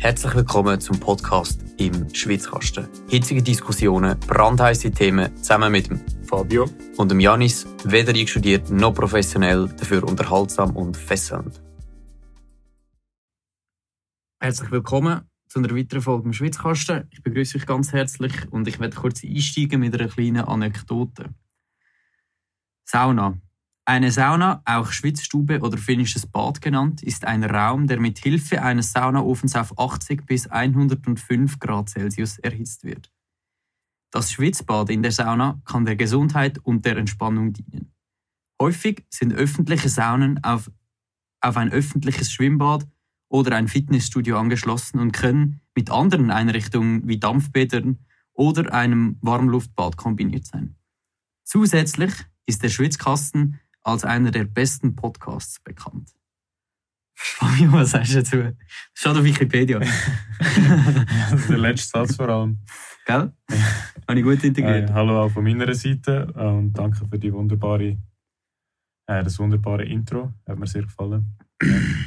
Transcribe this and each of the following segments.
Herzlich willkommen zum Podcast im Schwitzkasten. Hitzige Diskussionen, brandheiße Themen zusammen mit dem Fabio und dem Janis, weder einstudiert noch professionell, dafür unterhaltsam und fesselnd. Herzlich willkommen zu einer weiteren Folge im Schwitzkasten. Ich begrüße euch ganz herzlich und ich werde kurz einsteigen mit einer kleinen Anekdote. Sauna. Eine Sauna, auch Schwitzstube oder finnisches Bad genannt, ist ein Raum, der mit Hilfe eines Saunaofens auf 80 bis 105 Grad Celsius erhitzt wird. Das Schwitzbad in der Sauna kann der Gesundheit und der Entspannung dienen. Häufig sind öffentliche Saunen auf, auf ein öffentliches Schwimmbad oder ein Fitnessstudio angeschlossen und können mit anderen Einrichtungen wie Dampfbädern oder einem Warmluftbad kombiniert sein. Zusätzlich ist der Schwitzkasten als einer der besten Podcasts bekannt. Fabio, was sagst du dazu? Schau auf Wikipedia. der letzte Satz vor allem. Gell? Ja. Habe ich gut integriert. Hey, hallo auch von meiner Seite und danke für die wunderbare, äh, das wunderbare Intro. Hat mir sehr gefallen.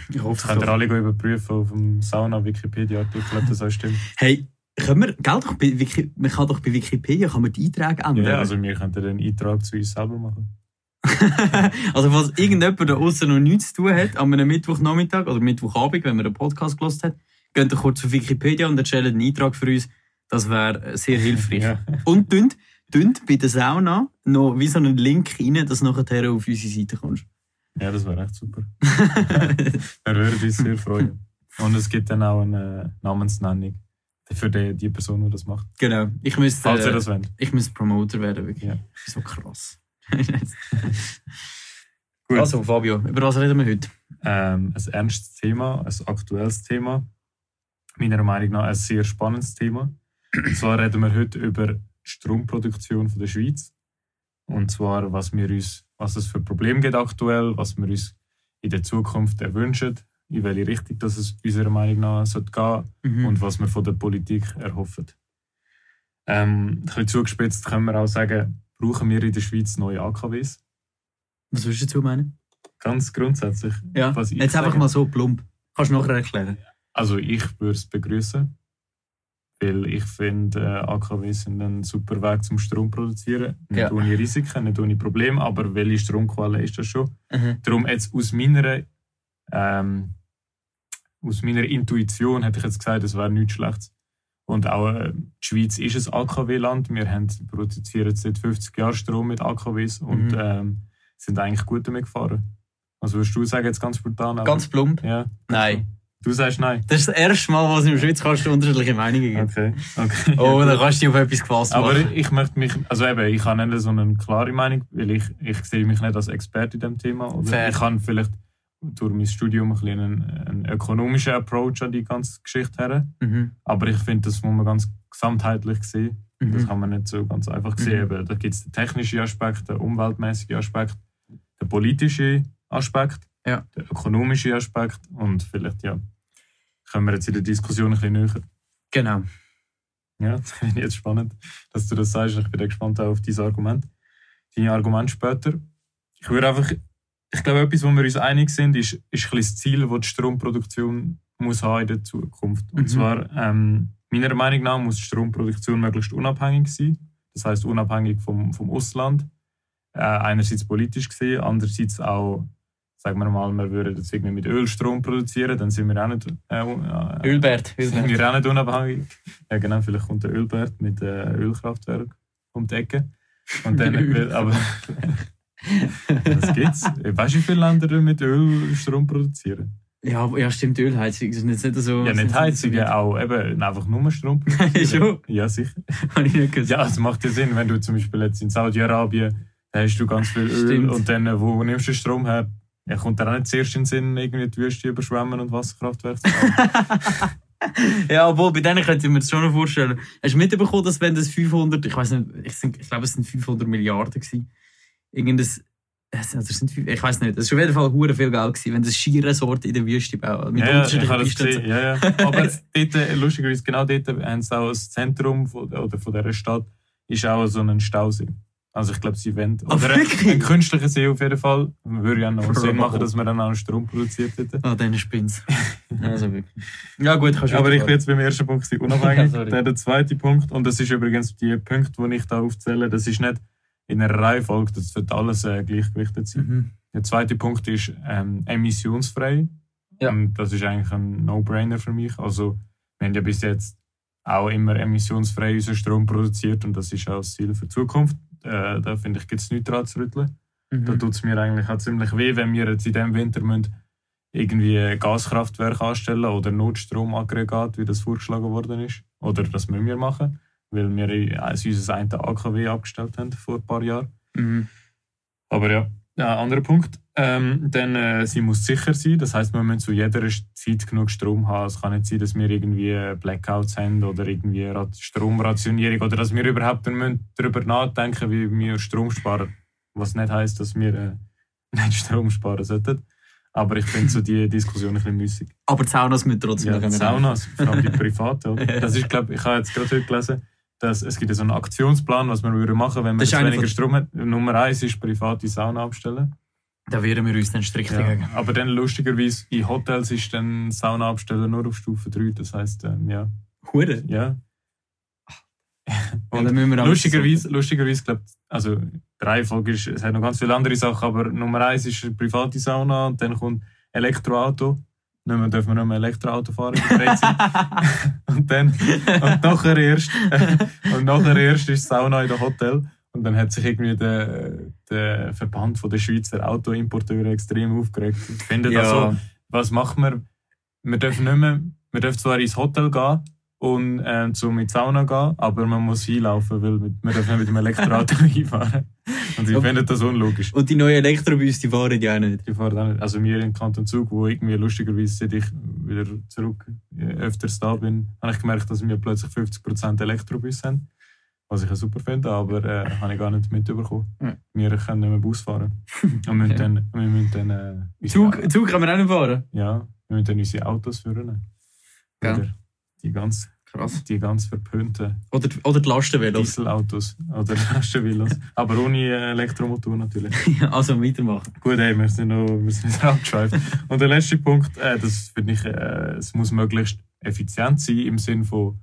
Ich hoffe, das könnt ihr alle überprüfen auf dem Sauna-Wikipedia-Artikel, ob das auch stimmt. Hey, können wir, gell, doch bei Wiki, man kann doch bei Wikipedia kann man die Einträge ändern. Ja, also wir könnten den Eintrag zu uns selber machen. also falls irgendjemand da außen noch nichts zu tun hat, an einem Mittwochnachmittag oder Mittwochabend, wenn man einen Podcast gelost hat, geht doch kurz auf Wikipedia und erstellt einen Eintrag für uns. Das wäre sehr hilfreich. ja. Und dünnt, dünnt bei der Sauna noch wie so einen Link rein, dass du nachher auf unsere Seite kommst. Ja, das wäre echt super. Wir würden uns sehr freuen. Und es gibt dann auch eine Namensnennung für die, die Person, die das macht. Genau. Ich müsste, Falls ihr das wollt. Ich müsste Promoter werden, wirklich. Ja. So krass. Gut. Also, Fabio, über was reden wir heute? Ähm, ein ernstes Thema, ein aktuelles Thema. Meiner Meinung nach ein sehr spannendes Thema. Und zwar reden wir heute über die Stromproduktion von der Schweiz. Und zwar, was, wir uns, was es für Probleme gibt aktuell, was wir uns in der Zukunft erwünschen, in welche Richtung das es unserer Meinung nach sollte gehen mhm. und was wir von der Politik erhoffen. Ähm, ein bisschen zugespitzt können wir auch sagen, brauchen wir in der Schweiz neue AKWs. Was würdest du dazu meinen? Ganz grundsätzlich. Ja, jetzt einfach mal so plump. Kannst du nachher erklären? Also ich würde es begrüßen, weil ich finde, äh, AKWs sind ein super Weg zum Strom produzieren. Nicht ja. ohne Risiken, nicht ohne Probleme, aber welche Stromquelle ist das schon? Mhm. Darum jetzt aus meiner, ähm, aus meiner Intuition hätte ich jetzt gesagt, es wäre nichts Schlechtes. Und auch äh, die Schweiz ist ein AKW-Land. Wir haben, produzieren seit 50 Jahren Strom mit AKWs und mhm. ähm, sind eigentlich gut damit gefahren. Was würdest du sagen, jetzt ganz spontan? Ganz plump? Ja. Nein. Du sagst nein. Das ist das erste Mal, was im Schweiz kannst du unterschiedliche Meinungen geben. Okay. okay. Oh, dann kannst du dich auf etwas gefasst machen. Aber ich möchte mich, also eben, ich habe nicht so eine klare Meinung, weil ich, ich sehe mich nicht als Experte in diesem Thema. Oder Fair. Ich kann vielleicht durch mein Studium ein bisschen einen, einen ökonomischen Approach an die ganze Geschichte her. Mhm. Aber ich finde, das muss man ganz gesamtheitlich sehen. Mhm. Das kann man nicht so ganz einfach sehen. Mhm. Da gibt es den technischen Aspekt, den umweltmäßigen Aspekt, den politischen Aspekt, ja. den ökonomischen Aspekt und vielleicht, ja, kommen wir jetzt in der Diskussion ein bisschen näher. Genau. Ja, das finde ich jetzt spannend, dass du das sagst. Ich bin gespannt auf dein Argument. Deine Argumente später. Ich würde einfach ich glaube, etwas, wo wir uns einig sind, ist, ist das Ziel, das die Stromproduktion muss haben in der Zukunft. Und mhm. zwar, ähm, meiner Meinung nach, muss die Stromproduktion möglichst unabhängig sein. Das heißt unabhängig vom, vom Ausland. Äh, einerseits politisch gesehen, andererseits auch, sagen wir mal, wir würden jetzt irgendwie mit Öl Strom produzieren, dann sind wir auch nicht. Äh, äh, Ölbert, Sind wir auch nicht unabhängig. Ja, genau, vielleicht kommt der Ölbert mit äh, Ölkraftwerk um die Ecke. Und dann, aber, das gibt's. Weißt du, wie viele Länder mit Öl Strom produzieren? Ja, ja stimmt, Ölheizung. Ist nicht so, ja, nicht Heizung, ja, auch eben einfach nur Strom produzieren. Ja, sicher. Habe ich nicht gesagt. Ja, es macht ja Sinn, wenn du zum Beispiel jetzt in Saudi-Arabien hast du ganz viel Öl stimmt. und dann, wo nimmst du Strom her? Ja, kommt dir auch nicht zuerst in den Sinn, irgendwie die Wüste überschwemmen und Wasserkraftwerke zu ja, obwohl, bei denen könnte ich mir das schon noch vorstellen. Hast du mitbekommen, dass wenn das 500, ich weiß nicht, ich, ich glaube, es sind 500 Milliarden gewesen, irgendein also sind, ich weiß nicht, das war auf jeden Fall hure viel Geld gewesen, wenn das Skiresort in der Wüste bauen. Mit ja, ich habe das gesehen. Ja, ja. Aber dort, äh, lustigerweise, genau dort haben sie auch das Zentrum von, oder von dieser Stadt ist auch so ein Stausee. Also ich glaube, sie wollen. Oder oh, ein, ein künstlicher See auf jeden Fall. Würde ja noch Sinn machen, dass man dann auch Strom produziert hätte. Ah, oh, dann Spins. also wirklich. Ja gut, kannst du Aber ich bin jetzt beim ersten Punkt unabhängig. ja, der, der zweite Punkt, und das ist übrigens die Punkte, die ich da aufzähle, das ist nicht in einer Reihenfolge, das wird alles äh, gleichgewichtet sein. Mhm. Der zweite Punkt ist ähm, emissionsfrei. Ja. Und das ist eigentlich ein No-Brainer für mich. Also wir haben ja bis jetzt auch immer emissionsfrei unseren Strom produziert und das ist auch das Ziel für die Zukunft. Äh, da finde ich, gibt es nichts dran zu rütteln. Mhm. Da tut es mir eigentlich auch ziemlich weh, wenn wir jetzt in diesem Winter müssen irgendwie Gaskraftwerk anstellen oder Notstromaggregat, wie das vorgeschlagen worden ist. Oder das müssen wir machen, weil wir also unser eine AKW abgestellt haben vor ein paar Jahren. Mhm. Aber ja, ja, anderer Punkt. Ähm, dann, äh, sie muss sicher sein. Das heißt, wir müssen zu jeder Zeit genug Strom haben. Es kann nicht sein, dass wir irgendwie Blackouts haben oder irgendwie Stromrationierung oder dass wir überhaupt darüber nachdenken, wie wir Strom sparen. Was nicht heißt, dass wir äh, nicht Strom sparen sollten. Aber ich finde so die Diskussion ein bisschen müßig. Aber Saunas müssen trotzdem ja, Saunas, vor allem die privaten. Das ist, glaube ich, habe jetzt gerade heute gelesen, dass es gibt so einen Aktionsplan, was man würde machen, wenn man weniger Strom hat. Nummer eins ist private Sauna abstellen. Da wehren wir uns dann strikt ja, dagegen. Aber dann lustigerweise in Hotels ist dann Sauna abstellen nur auf Stufe 3. Das heisst, ähm, ja. Hure? Ja. Und ja, lustigerweise, lustigerweise glaube also drei Folge ist, es hat noch ganz viele andere Sachen, aber Nummer eins ist private Sauna und dann kommt Elektroauto. Nicht mehr dürfen wir nicht mehr Elektroauto fahren in der und dann, und nachher erst, und nachher erst ist Sauna in der Hotel. Und dann hat sich irgendwie der, der Verband der Schweizer Autoimporteure extrem aufgeregt. Ich finde ja. also, was macht man? Wir dürfen nicht mehr, wir dürfen zwar ins Hotel gehen und äh, zu mit Sauna gehen, aber man muss hinlaufen, weil wir dürfen nicht mit dem Elektroauto hinfahren. Und ich finde das unlogisch. Und die neuen Elektrobus, die fahren ja auch nicht. Die fahren auch nicht. Also wir in Kanton Zug, wo irgendwie lustigerweise, seit ich wieder zurück äh, öfters da bin, habe ich gemerkt, dass wir plötzlich 50% Elektrobus haben. Was ich ja super finde, aber äh, habe ich gar nicht mitbekommen. Ja. Wir können nicht mehr Bus fahren. Und wir okay. dann, wir müssen dann äh, Zug, Zug kann man auch nicht fahren? Ja, wir müssen dann unsere Autos führen. Oder die ganz, Krass. die ganz verpönten. Oder, oder die Lastenvelos. Dieselautos. Oder Lastenvelos. aber ohne äh, Elektromotor natürlich. also weitermachen. Gut, ey, wir sind noch, wir sind nicht abgeschweift. Und der letzte Punkt, äh, das finde ich, äh, es muss möglichst effizient sein im Sinne von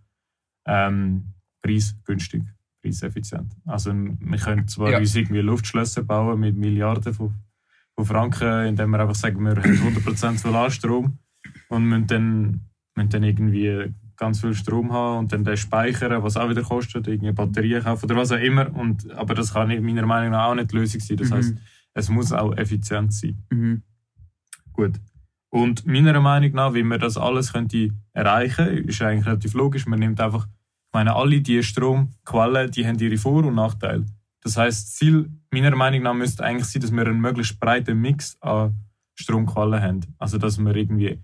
ähm, preisgünstig preiseffizient. Also wir können zwar ja. uns irgendwie Luftschlösser bauen mit Milliarden von, von Franken, indem wir einfach sagen, wir haben 100% Solarstrom und müssen dann, müssen dann irgendwie ganz viel Strom haben und dann den speichern, was auch wieder kostet, irgendwie Batterien kaufen oder was auch immer. Und, aber das kann meiner Meinung nach auch nicht die Lösung sein. Das mhm. heißt, es muss auch effizient sein. Mhm. Gut. Und meiner Meinung nach, wie man das alles könnte erreichen könnte, ist eigentlich relativ logisch. Man nimmt einfach ich meine, alle diese Stromquellen, die haben ihre Vor- und Nachteile. Das heißt, das Ziel meiner Meinung nach müsste eigentlich sein, dass wir einen möglichst breiten Mix an Stromquellen haben. Also, dass wir irgendwie,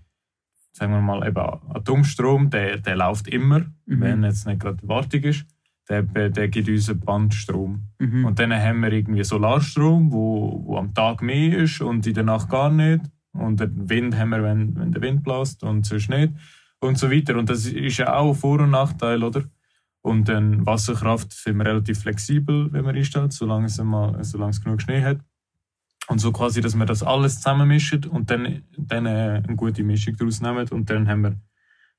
sagen wir mal, eben Atomstrom, der, der läuft immer, mhm. wenn jetzt nicht gerade Wartung ist. Der, der gibt uns Bandstrom. Mhm. Und dann haben wir irgendwie Solarstrom, wo, wo am Tag mehr ist und in der Nacht gar nicht. Und den Wind haben wir, wenn, wenn der Wind bläst und sonst nicht. Und so weiter. Und das ist ja auch ein Vor- und Nachteil, oder? Und dann Wasserkraft sind wir relativ flexibel, wenn man einstellt, solange es, mal, solange es genug Schnee hat. Und so quasi, dass wir das alles zusammenmischen und dann, dann äh, eine gute Mischung daraus nehmen und dann haben wir,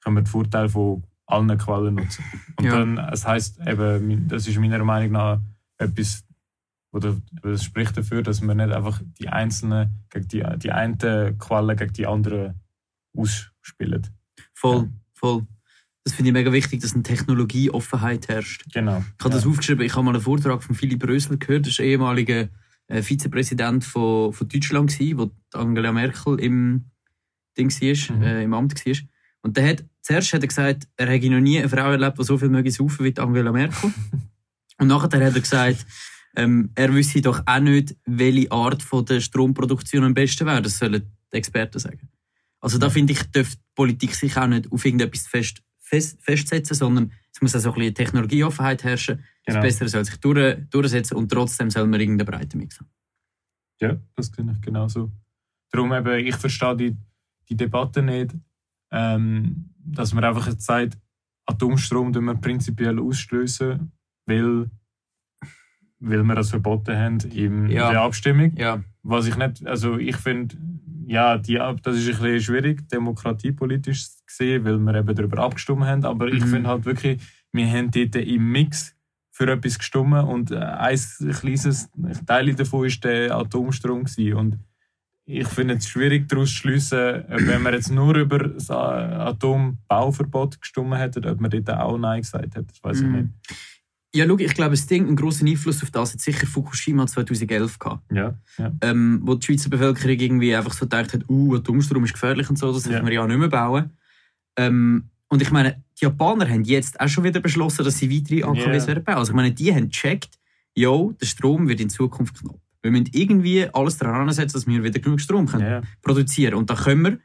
können wir den Vorteil von allen Quellen nutzen. Und ja. dann, das heisst eben, das ist meiner Meinung nach etwas, oder das spricht dafür, dass wir nicht einfach die einzelnen, gegen die, die eine Quelle gegen die andere ausspielen. Voll, ja. voll. Das finde ich mega wichtig, dass eine Technologieoffenheit herrscht. Genau. Ich habe ja. das aufgeschrieben, ich habe mal einen Vortrag von Philipp Rösler gehört, das ist ehemaliger Vizepräsident von, von Deutschland, gewesen, wo Angela Merkel im, Ding war, mhm. äh, im Amt war. Und der hat, zuerst hat er gesagt, er hätte noch nie eine Frau erlebt, die so viel möge saufen wie Angela Merkel. Und nachher hat er gesagt, ähm, er wüsste doch auch nicht, welche Art von der Stromproduktion am besten wäre. Das sollen die Experten sagen. Also da finde ich, dürfte die Politik sich auch nicht auf irgendetwas fest fest, festsetzen, sondern es muss also ein bisschen Technologieoffenheit herrschen. Genau. Das Bessere soll sich durch, durchsetzen und trotzdem soll man irgendeine Breite Mix haben. Ja, das finde ich genauso. Darum eben, ich verstehe die, die Debatte nicht, ähm, dass man einfach jetzt sagt, Atomstrom wir prinzipiell ausstößen, weil weil wir das verboten haben in Ja. der Abstimmung. Ja. Was ich nicht, also ich finde, ja, die, das ist ein bisschen schwierig, demokratiepolitisch gesehen, weil wir eben darüber abgestimmt haben. Aber ich Mhm. finde halt wirklich, wir haben dort im Mix für etwas gestimmt und äh, ein kleines Teil davon war der Atomstrom. Gewesen. Und ich finde es schwierig daraus zu schliessen, äh, wenn wir jetzt nur über das A- Atombauverbot gestimmt hätten, ob wir dort auch Nein gesagt hätten. Das weiß ich Mhm. nicht. Ja, schau, ich glaube, das Ding, einen grossen Einfluss auf das hat sicher Fukushima 2011 gehabt. Ja, ja. ähm, wo die Schweizer Bevölkerung irgendwie einfach so gedacht hat, uh, Atomstrom ist gefährlich und so, das Ja. wir ja nicht mehr bauen. Ähm, und ich meine, die Japaner haben jetzt auch schon wieder beschlossen, dass sie weitere AKWs werden bauen. Also ich meine, die haben gecheckt, jo, der Strom wird in Zukunft knapp. Wir müssen irgendwie alles daran setzen, dass wir wieder genug Strom können ja. produzieren. Und da können wir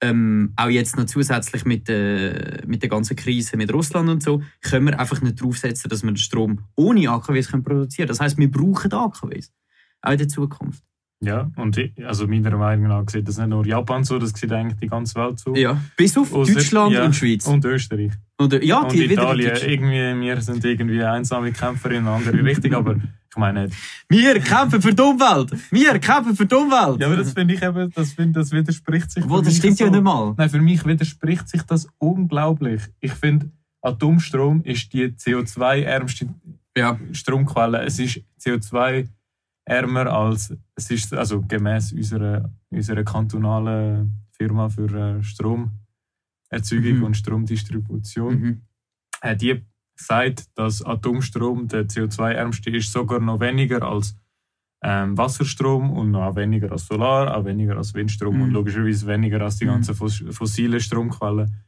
ähm, auch jetzt noch zusätzlich mit, der mit der ganzen Krise mit Russland und so, können wir einfach nicht draufsetzen, dass wir den Strom ohne AKWs können produzieren können. Das heißt, wir brauchen AKWs. Auch in der Zukunft. Ja, und ich, also meiner Meinung nach sieht das nicht nur Japan so, das sieht eigentlich die ganze Welt so. Ja, bis auf Ausser- Deutschland ja, und Schweiz. Und Österreich. Oder, ja, und Italien. Irgendwie, wir sind irgendwie einsame Kämpfer in eine andere Richtung, aber ich meine nicht. Wir kämpfen für die Umwelt! Wir kämpfen für die Umwelt! Ja, aber das finde ich eben, das, finde, das widerspricht sich. Wo, das stimmt ja so. nicht mal. Nein, für mich widerspricht sich das unglaublich. Ich finde, Atomstrom ist die CO2-ärmste Ja. Stromquelle. Es ist CO2-ärmer als, es ist also gemäß unserer, unserer kantonalen Firma für äh, Stromerzeugung Mhm. und Stromdistribution. Mhm. Hat die gesagt, dass Atomstrom der CO2-ärmste ist, sogar noch weniger als ähm, Wasserstrom und noch weniger als Solar, auch weniger als Windstrom Mhm. und logischerweise weniger als die Mhm. ganzen fos fossilen Stromquellen.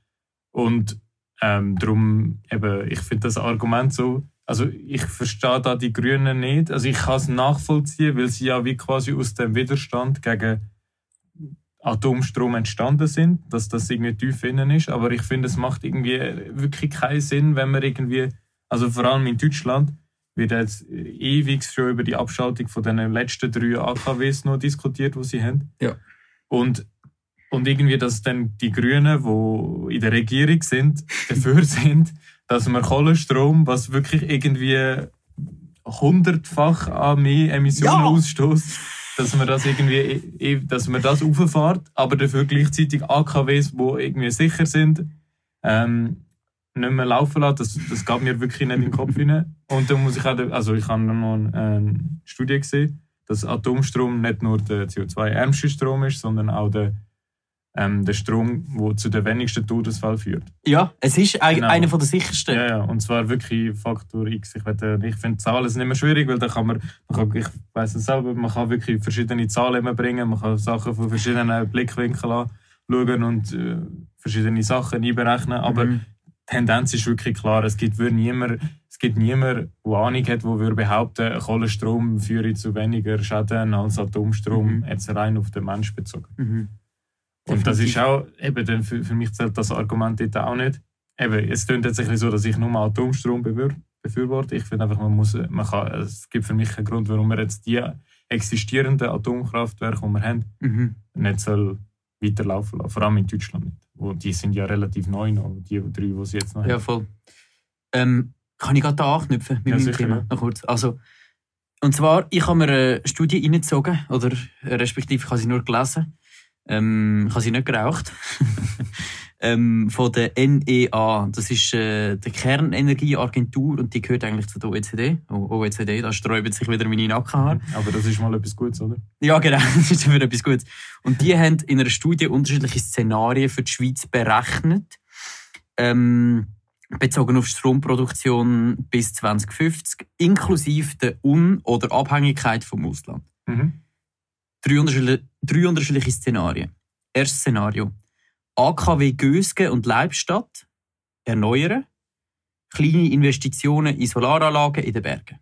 Und ähm, darum, eben, ich finde das Argument so, also ich verstehe da die Grünen nicht. Also ich kann es nachvollziehen, weil sie ja wie quasi aus dem Widerstand gegen Atomstrom entstanden sind, dass das irgendwie tief innen ist. Aber ich finde, es macht irgendwie wirklich keinen Sinn, wenn man irgendwie, also vor allem in Deutschland, wird jetzt ewig schon über die Abschaltung von den letzten drei AKWs noch diskutiert, die sie haben. Ja. Und, und irgendwie, dass dann die Grünen, die in der Regierung sind, dafür sind, dass man Kohlenstrom, was wirklich irgendwie hundertfach an mehr Emissionen Ja. ausstößt, dass man das irgendwie, eh- dass man das auffährt, aber dafür gleichzeitig AKWs, die irgendwie sicher sind, ähm, nicht mehr laufen lassen. Das, das geht mir wirklich nicht in den Kopf rein. Und dann muss ich auch, also ich habe noch eine eine Studie gesehen, dass Atomstrom nicht nur der CO2-ärmste Strom ist, sondern auch der, ähm, der Strom, der zu den wenigsten Todesfällen führt. Ja, es ist ein, Genau. einer der sichersten. Ja, ja, und zwar wirklich Faktor X. Ich, will, ich finde Zahlen sind immer schwierig, weil da kann man, man kann, ich weiß es selber, man kann wirklich verschiedene Zahlen immer bringen, man kann Sachen von verschiedenen Blickwinkeln anschauen und äh, verschiedene Sachen einberechnen, aber Mhm. die Tendenz ist wirklich klar, es gibt würde niemand, es gibt niemand, der Ahnung hat, der würde behaupten, Kohlenstrom führe zu weniger Schäden als Atomstrom, Mhm. jetzt rein auf den Mensch bezogen. Mhm. Und das ist auch, eben, dann für, für mich zählt das Argument dort auch nicht. Eben, es klingt jetzt ein bisschen so, dass ich nur Atomstrom befür, befürworte. Ich finde einfach, man muss, man kann, es gibt für mich einen Grund, warum wir jetzt die existierenden Atomkraftwerke, die wir haben, Mhm. nicht soll weiterlaufen lassen. Vor allem in Deutschland nicht. Wo, die sind ja relativ neu noch, die drei, die sie jetzt noch Ja, haben. voll. Ähm, kann ich gerade da anknüpfen mit Ja, meinem sicher, Thema? ja. Noch kurz. Also, und zwar, ich habe mir eine Studie reingezogen, oder respektive ich habe sie nur gelesen. Ähm, ich habe sie nicht geraucht. ähm, von der NEA. Das ist äh, die Kernenergieagentur und die gehört eigentlich zu der OECD. O- OECD, da sträuben sich wieder meine Nackenhaare. Aber das ist mal etwas Gutes, oder? Ja, genau, das ist wieder etwas Gutes. Und die haben in einer Studie unterschiedliche Szenarien für die Schweiz berechnet, ähm, bezogen auf Stromproduktion bis 2050, inklusive der Un- oder Abhängigkeit vom Ausland. Mhm. Drei unterschiedliche, drei unterschiedliche Szenarien. Erstes Szenario. AKW Gösgen und Leibstadt erneuern. Kleine Investitionen in Solaranlagen in den Bergen.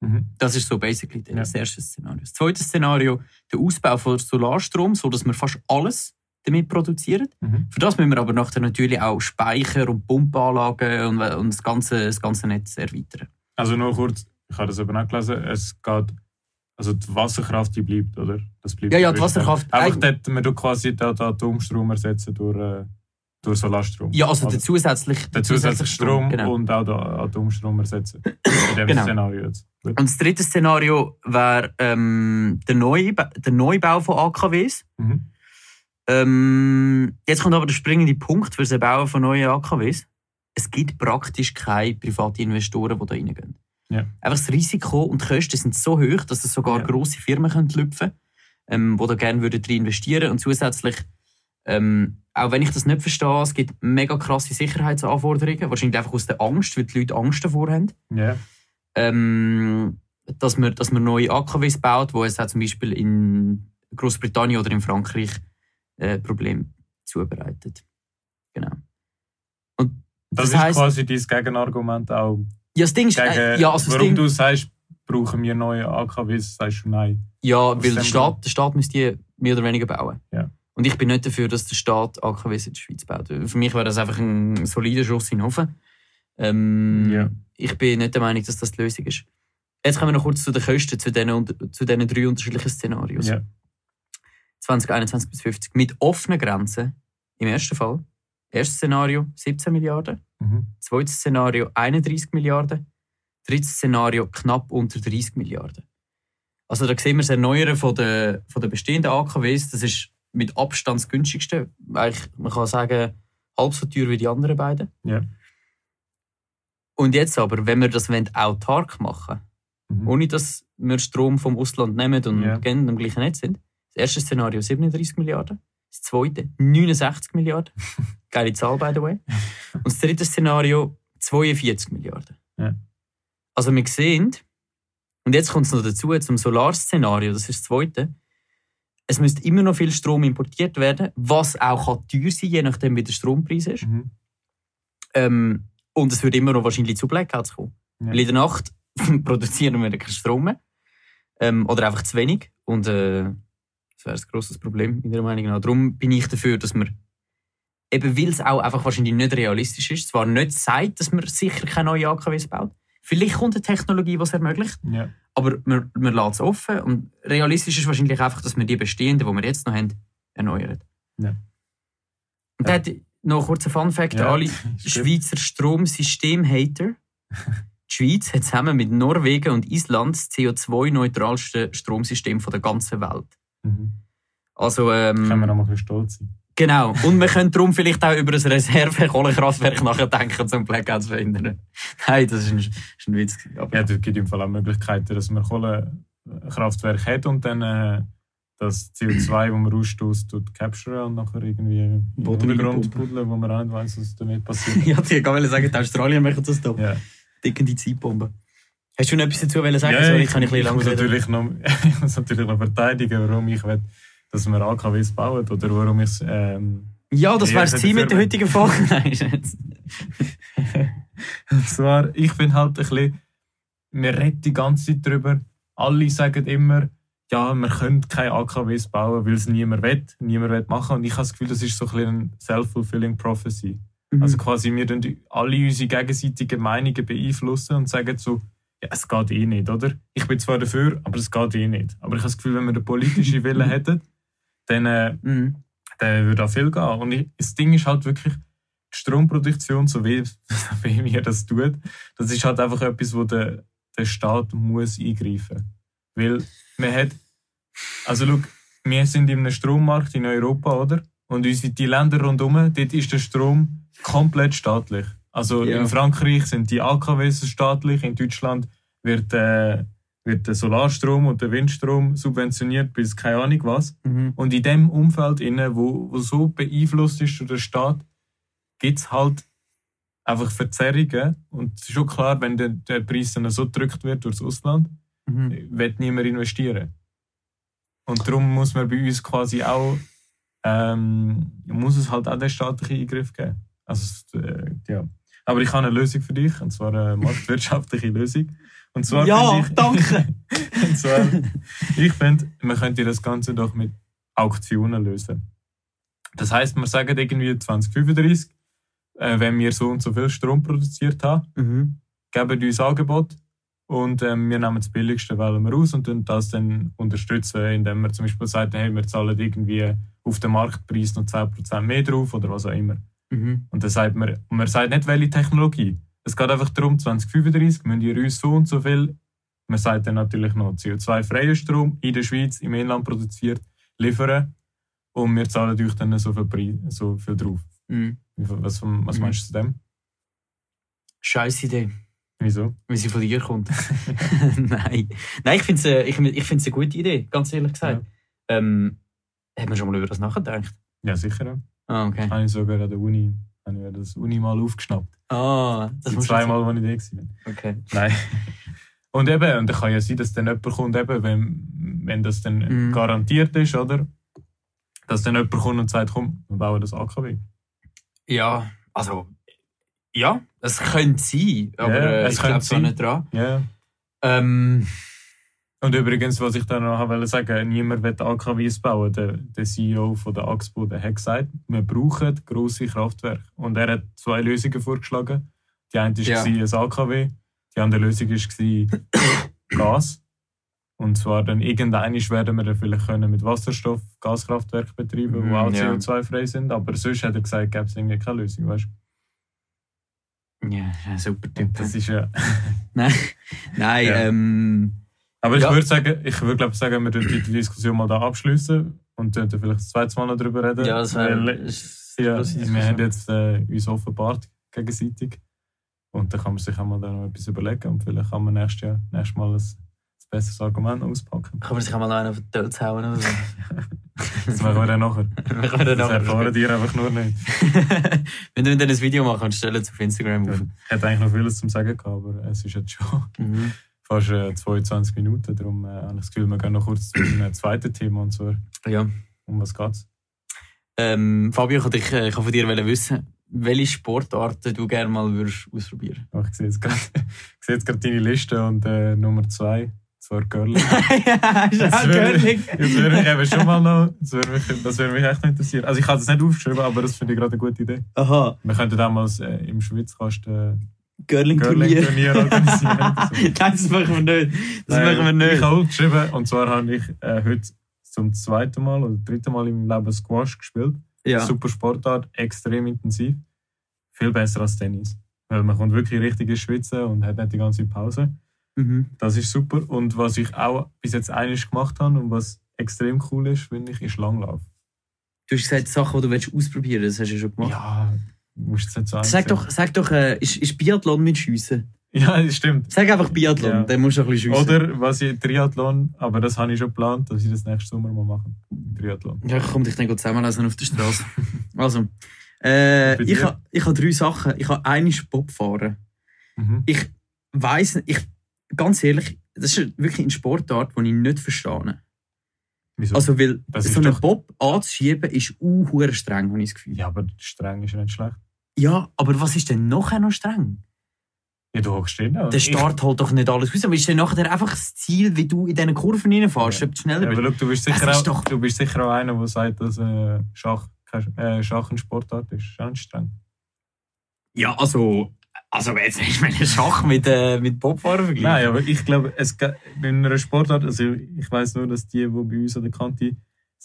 Mhm. Das ist so basically Ja. das erste Szenario. Das zweite Szenario, der Ausbau von Solarstrom, so dass wir fast alles damit produzieren. Mhm. Für das müssen wir aber nachher natürlich auch Speicher und Pumpanlagen und, und das, ganze, das ganze Netz erweitern. Also nur kurz, ich habe das eben auch gelesen, es geht, also die Wasserkraft, die bleibt, oder? Das bleibt Ja, ja, die. Wasserkraft- Einfach dort, man tut quasi den, den Atomstrom ersetzen durch, äh, durch Solarstrom. Ja, also, also der zusätzliche, der zusätzliche Strom, Strom genau. und auch den Atomstrom ersetzen. In dem genau. Szenario jetzt. Und das dritte Szenario wäre ähm, der, Neubau, der Neubau von AKWs. Mhm. Ähm, jetzt kommt aber der springende Punkt für das Bauen von neuen AKWs. Es gibt praktisch keine privaten Investoren, die da reingehen. Ja. Einfach das Risiko und die Kosten sind so hoch, dass es sogar ja. grosse Firmen können lüpfen können, ähm, die da gerne würden investieren Und zusätzlich, ähm, auch wenn ich das nicht verstehe, es gibt mega krasse Sicherheitsanforderungen, wahrscheinlich einfach aus der Angst, weil die Leute Angst davor haben. Ja. Ähm, dass, man, dass man neue AKWs baut, wo es auch zum Beispiel in Großbritannien oder in Frankreich äh, Problem zubereitet. Genau. Und das, das ist heisst, quasi dein Gegenargument auch. Ja, das Ding ist, gegen, äh, ja, also warum Ding, du sagst, brauchen wir neue AKWs, sagst du nein. Ja, weil der Staat, der Staat müsste die mehr oder weniger bauen. Ja. Und ich bin nicht dafür, dass der Staat AKWs in der Schweiz baut. Für mich wäre das einfach ein solider Schuss in den Ofen. Ähm, ja. Ich bin nicht der Meinung, dass das die Lösung ist. Jetzt kommen wir noch kurz zu den Kosten, zu diesen, zu diesen drei unterschiedlichen Szenarios. Ja. 2021 bis 50 mit offenen Grenzen im ersten Fall. Erstes Szenario 17 Milliarden, mhm. zweites Szenario 31 Milliarden, drittes Szenario knapp unter 30 Milliarden. Also da sehen wir das Erneuern von der, von der bestehenden AKWs, das ist mit Abstand das günstigste. Eigentlich, man kann sagen, halb so teuer wie die anderen beiden. Ja. Und jetzt aber, wenn wir das autark machen mhm. ohne dass wir Strom vom Ausland nehmen und ja. am gleichen Netz sind, das erste Szenario 37 Milliarden, das zweite 69 Milliarden. Geile Zahl, by the way. Und das dritte Szenario 42 Milliarden. Ja. Also wir sehen, und jetzt kommt es noch dazu, zum Solarszenario, das ist das zweite, es müsste immer noch viel Strom importiert werden, was auch kann teuer sein je nachdem wie der Strompreis ist. Mhm. Ähm, und es wird immer noch wahrscheinlich zu Blackouts kommen. Ja. Weil in der Nacht produzieren wir keinen Strom mehr. Ähm, oder einfach zu wenig. Und äh, wäre ein grosses Problem, meiner Meinung nach. Darum bin ich dafür, dass man eben weil es auch einfach wahrscheinlich nicht realistisch ist, zwar nicht sagt, dass man sicher keine neuen AKWs baut. Vielleicht kommt eine Technologie, die es ermöglicht, ja. aber man, man lässt es offen und realistisch ist wahrscheinlich einfach, dass man die bestehenden, die wir jetzt noch haben, erneuert. Ja. Und ja. noch kurz ein Fun-Fact ja, alle Schweizer Stromsystem-Hater. Die Schweiz hat zusammen mit Norwegen und Island das CO2-neutralste Stromsystem der ganzen Welt. Mhm. Also, ähm, können wir noch mal ein stolz sein. Genau. Und wir können darum vielleicht auch über ein Reserve-Kohlekraftwerk nachdenken, um Blackout zu verhindern. Nein, das ist ein, ist ein Witz. Aber ja, es gibt im Fall auch Möglichkeiten, dass man Kohlekraftwerk hat und dann äh, das CO2, das man ausstößt, tut capture und nachher irgendwie im Untergrund buddeln, wo man auch nicht weiss, was damit passiert. ja, ich kann sagen, die Australier machen das da. Ja. Dicken die Zeitbombe. Hast du noch etwas dazu sagen? Ja, Sorry, ich, kann ich, ich, muss natürlich noch, ich muss natürlich noch verteidigen, warum ich will, dass wir AKWs bauen oder warum ich ähm, Ja, das wäre Ziel mit der heutigen Folge. Und zwar, ich finde halt ein bisschen, wir reden die ganze Zeit darüber, alle sagen immer, ja, wir können keine AKWs bauen, weil es niemand will, niemand will machen. Und ich habe das Gefühl, das ist so ein bisschen eine self-fulfilling prophecy. Mhm. Also quasi, wir alle unsere gegenseitigen Meinungen beeinflussen und sagen so, ja, es geht eh nicht, oder? Ich bin zwar dafür, aber es geht eh nicht. Aber ich habe das Gefühl, wenn wir den politischen Willen hätten, dann, äh, mhm. dann würde auch viel gehen. Und ich, das Ding ist halt wirklich, die Stromproduktion, so wie, wie wir das tun, das ist halt einfach etwas, wo der, der Staat muss eingreifen muss. Weil man hat, also schau, wir sind in einem Strommarkt in Europa, oder? Und unsere, die Länder rundherum, dort ist der Strom komplett staatlich. Also ja. in Frankreich sind die AKWs staatlich, in Deutschland wird, äh, wird der Solarstrom und der Windstrom subventioniert bis keine Ahnung was. Mhm. Und in dem Umfeld, inne, wo, wo so beeinflusst ist durch den Staat, gibt es halt einfach Verzerrungen. Und es ist schon klar, wenn der, der Preis dann so gedrückt wird durchs Ausland, mhm. wird niemand investieren. Und darum muss man bei uns quasi auch, ähm, muss es halt auch den staatlichen Eingriff geben. Also, äh, ja. Aber ich habe eine Lösung für dich, und zwar eine marktwirtschaftliche Lösung. Und zwar ja, ich, danke! und zwar, ich finde, man könnte das Ganze doch mit Auktionen lösen. Das heißt, wir sagen irgendwie 2035, äh, wenn wir so und so viel Strom produziert haben, mhm. geben uns Angebot und ähm, wir nehmen das Billigste, wählen wir aus und das dann unterstützen, indem wir zum Beispiel sagen, hey, wir zahlen irgendwie auf den Marktpreis noch 10% mehr drauf oder was auch immer. Mhm. Und dann sagt man, man sagt nicht, welche Technologie. Es geht einfach darum, 2035 müssen wir uns so und so viel, man sagt dann natürlich noch CO2-freien Strom in der Schweiz, im Inland produziert, liefern. Und wir zahlen euch dann so viel, so viel drauf. Mhm. Was, was meinst du zu dem? Scheiß Idee. Wieso? Weil sie von dir kommt. Nein. Nein, ich finde es äh, ich, ich eine gute Idee, ganz ehrlich gesagt. Ja. Ähm, hat man schon mal über das nachgedacht? Ja, sicher. Ah, okay. Habe ich sogar an der Uni, habe ich das Uni mal aufgeschnappt. Ah, das Die zweimal, als ich da war. Okay. Nein. Und eben, und dann kann ja sein, dass dann jemand kommt, eben, wenn, wenn das dann mm. garantiert ist, oder? Dass dann jemand kommt und sagt, komm, wir bauen das AKW. Ja, also ja, es könnte sein, aber yeah, äh, ich glaube so nicht dran. Yeah. Ähm, und übrigens, was ich da noch wollte sagen, niemand will AKWs bauen. Der, der CEO von der Axpo der hat gesagt, wir brauchen grosse Kraftwerke. Und er hat zwei Lösungen vorgeschlagen. Die eine war ja. ein AKW, die andere Lösung war Gas. Und zwar dann irgendwann werden wir dann vielleicht können mit Wasserstoff Gaskraftwerke betreiben, die mm, auch CO2-frei sind. Aber sonst hat er gesagt, gäbe es irgendwie keine Lösung. Weißt? Ja, ein super Typ. Das ist ja. nein, nein ja. ähm. Aber ich ja. würde sagen, ich würde glaube sagen, wir die Diskussion mal da abschließen und dann vielleicht das zweite Mal noch darüber reden. Ja, das wäre. Ja, wir haben jetzt äh, uns offenbart gegenseitig. Und dann kann man sich auch mal da noch etwas überlegen und vielleicht kann man nächstes Jahr nächstes Mal ein besseres Argument auspacken. Kann man sich auch mal einen auf den Tölz hauen oder so? das machen wir dann nachher. wir dann das nachher. erfahren die einfach nur nicht. Wenn du dann ein Video machen und stellen es auf Instagram auf. Ich hätte eigentlich noch vieles zum Sagen gehabt, aber es ist jetzt schon mhm. Fast äh, 22 Minuten. Darum äh, habe ich das Gefühl, wir gehen noch kurz zu einem zweiten Thema. Und zwar, ja. um was geht es? Ähm, Fabio, ich, ich, ich von dir wissen, welche Sportarten du gerne mal würdest ausprobieren würdest. Ich sehe jetzt gerade deine Liste und äh, Nummer zwei zwar Curling. ja, ist auch Curling. Das würde mich eben schon mal noch, das würde mich, das würde mich echt interessieren. Also ich habe das nicht aufgeschrieben, aber das finde ich gerade eine gute Idee. Aha. Wir könnten damals äh, im Schwitzkasten Curling-Turnier Curling organisieren. Nein, das machen wir nicht. Das Nein, machen wir nicht. Ich habe aufgeschrieben, und zwar habe ich äh, heute zum zweiten Mal oder dritten Mal im Leben Squash gespielt. Ja. Super Sportart, extrem intensiv. Viel besser als Tennis. Weil man kommt wirklich richtig ins Schwitzen und hat nicht die ganze Pause. Mhm. Das ist super. Und was ich auch bis jetzt einiges gemacht habe und was extrem cool ist, finde ich, ist Langlauf. Du hast gesagt, Sachen, die du ausprobieren willst, das hast du schon gemacht. Ja, musst es nicht sagen. Sag doch, sag doch äh, ist, ist Biathlon mit Schiessen? Ja, das stimmt. Sag einfach Biathlon, ja. dann musst du ein bisschen schiessen. Oder was ich Triathlon, aber das habe ich schon geplant, dass ich das nächsten Sommer mal mache. Triathlon. Ja, ich komme dich dann auf der Straße. also, äh, ich habe ich ha drei Sachen. Ich habe eine Bob fahren. Mhm. Ich weiß ich ganz ehrlich, das ist wirklich eine Sportart, die ich nicht verstehe. Wieso? Also, weil so einen Bob anzuschieben ist uh, streng, habe ich das Gefühl. Ja, aber streng ist ja nicht schlecht. Ja, aber was ist denn nachher noch streng? Ja, du hockst drin. Der Start holt doch nicht alles raus. Aber ist dann nachher einfach das Ziel, wie du in diesen Kurven reinfährst, ja. ob du schneller ja, bist? Aber du, bist sicher auch, doch... du bist sicher auch einer, der sagt, dass äh, Schach, äh, Schach ein Sportart ist. Auch streng. Ja, also also jetzt ist mein Schach mit, äh, mit Bobfahren verglichen. Nein, aber ich glaube, es in einer Sportart, also ich weiß nur, dass die, die bei uns an der Kante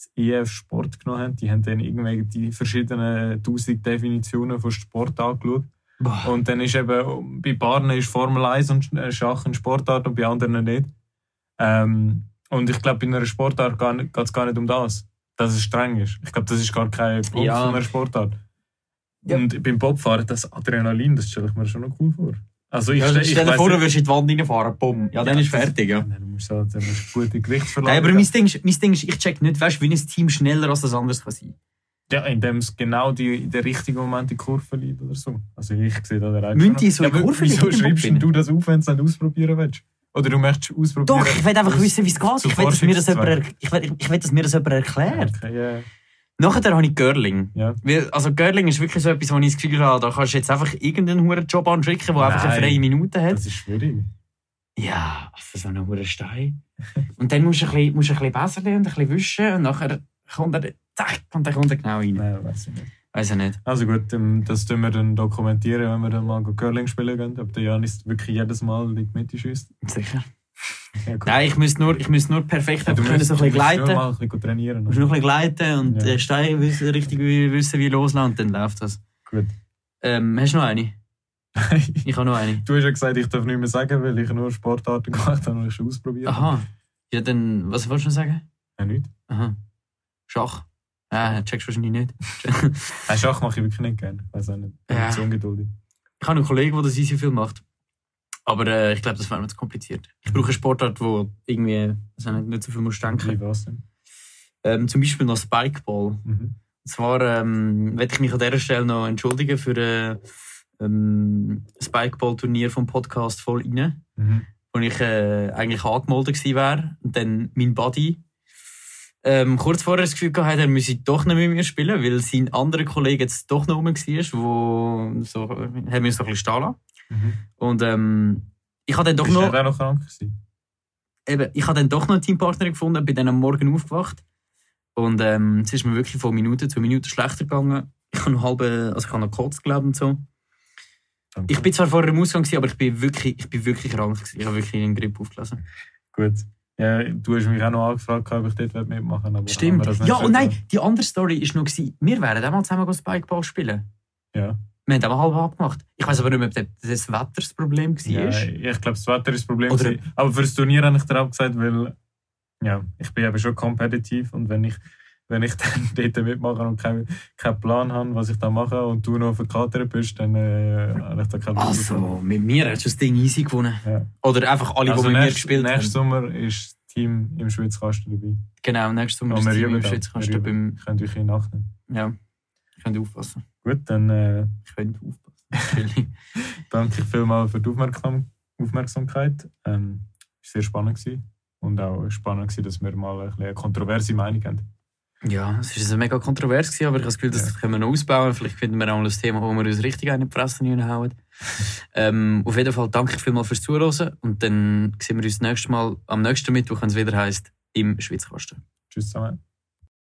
das EF Sport genommen haben, die haben dann irgendwie die verschiedenen tausend Definitionen von Sport angeschaut. Boah. Und dann ist eben, bei Bahnen ist Formel 1 und äh, Schach ein Sportart und bei anderen nicht. Ähm, und ich glaube, in einer Sportart geht es gar nicht um das, dass es streng ist. Ich glaube, das ist gar kein Punkt ja. von einer Sportart. Ja. Und beim Bobfahren, das Adrenalin, das stelle ich mir schon noch cool vor. Also ich, ja, stell, stell dir vor, du würdest in die Wand reinfahren, bumm. Ja, dann ja, ist fertig, ja. Dann musst du, dann musst du gute Gewicht verlangen. Nein, aber mein Ding, ist, mein Ding ist, ich check nicht, weißt, wie ein Team schneller als das andere kann sein. Ja, indem es genau die, in der richtigen Moment die Kurve liegt oder so. Also ich sehe da der Müssen die so eine ja, Kurve Wieso schreibst du das auf, wenn du es nicht ausprobieren willst? Oder du möchtest ausprobieren? Doch, ich will einfach wissen, wie es geht. Ich will, dass mir das jemand, ich will, ich will, dass mir das jemand erklärt. Okay, yeah. Nachher habe ich Girling. Ja. Weil, also Girling ist wirklich so etwas, wo ich das Gefühl habe, da kannst du jetzt einfach irgendeinen hohen Job anschicken, der einfach eine freie Minute hat. Das ist schwierig. Ja, also so einen hohen Stein. und dann musst du ein bisschen, musst du ein bisschen besser und ein bisschen wischen und nachher kommt er, zack, und dann kommt er genau rein. Nein, weiß ich nicht. Weiß ich nicht. Also gut, ähm, das tun wir dann dokumentieren, wenn wir dann mal Curling spielen gehen. Ob der Janis wirklich jedes Mal in die Mitte schießt. Sicher. Ja, Nein, ich muss nur, ich muss nur perfekt ja, du können so ein bisschen gleiten. Du musst ein bisschen trainieren. Du musst nur ein bisschen gleiten und ja. Stein wissen, richtig wissen, wie loslassen, dann läuft das. Gut. Ähm, hast du noch eine? ich habe noch eine. Du hast ja gesagt, ich darf nicht mehr sagen, weil ich nur Sportarten gemacht habe und ich schon ausprobiert Aha. Ja, dann, was wolltest du noch sagen? Ja, nicht. Aha. Schach. Ja, checkst du wahrscheinlich nicht. Schach mache ich wirklich nicht gerne. Ich weiß auch nicht. Ich bin Ja. zu ungeduldig. Ich habe einen Kollegen, der das easy viel macht. Aber äh, ich glaube, das wäre mir zu kompliziert. Ich brauche eine Sportart, wo irgendwie also nicht, nicht so viel musst denken. Wie was denn? Ähm, zum Beispiel noch Spikeball. Mhm. Und zwar ähm, möchte ich mich an dieser Stelle noch entschuldigen für ein ähm, Spikeball-Turnier vom Podcast voll rein, Mhm. wo ich äh, eigentlich angemeldet gewesen wäre. Und dann mein Buddy ähm, kurz vorher das Gefühl gehabt, er müsse doch nicht mit mir spielen, weil sein anderer Kollege jetzt doch noch rum war, wo so, wir uns so ein bisschen stehen lassen. Mhm. Und ähm, ich habe dann doch Bist noch, auch noch krank gewesen? eben, ich habe dann doch noch einen Teampartner gefunden, bin dann am Morgen aufgewacht. Und ähm, es ist mir wirklich von Minute zu Minute schlechter gegangen. Ich habe noch halb, also ich habe noch gekotzt, glaube und so. Danke. Ich bin zwar vorher im Ausgang, aber ich bin wirklich, ich bin wirklich krank. gewesen. Ich habe wirklich einen Grip aufgelassen. Gut. Ja, du hast mich auch noch angefragt, ob ich dort mitmachen aber Stimmt. Ja, und nein, die andere Story war noch, wir wären auch mal zusammen Spikeball spielen. Ja. Wir haben mal halb abgemacht. Ich weiß aber nicht mehr, ob das Wetter das Problem war. ja ich glaube, das Wetter ist das Problem. Oder-. Aber für das Turnier habe ich dir auch gesagt, weil ja, ich bin eben schon kompetitiv und wenn ich, wenn ich dann dort mitmache und keinen keinen Plan habe, was ich da mache und du noch auf der Karte bist, dann äh, habe ich da keinen Plan Also, mit mir hast du das Ding easy gewonnen. Ja. Oder einfach alle, Also die mit mir gespielt Nächstes haben. Sommer ist das Team im Schweizkasten dabei. Genau, nächstes Sommer Ja, ist das Team im. Schweizkasten beim... Könnt ihr euch nachnehmen. Ja, ich könnte aufpassen. Gut, dann äh, Ich könnte aufpassen. Danke ich vielmals für die Aufmerksam Aufmerksamkeit. Ähm, es war sehr spannend gewesen. und auch spannend gewesen, dass wir mal ein bisschen eine kontroverse Meinung haben. Ja, es war mega kontrovers, gewesen, aber ich habe das Gefühl, das Ja. können wir noch ausbauen. Vielleicht finden wir auch mal ein Thema, wo wir uns richtig in die Fresse reinhauen. ähm, auf jeden Fall danke ich vielmals fürs Zuhören und dann sehen wir uns nächstes Mal am nächsten Mittwoch, wenn es wieder heisst, im Schweizkasten. Tschüss zusammen.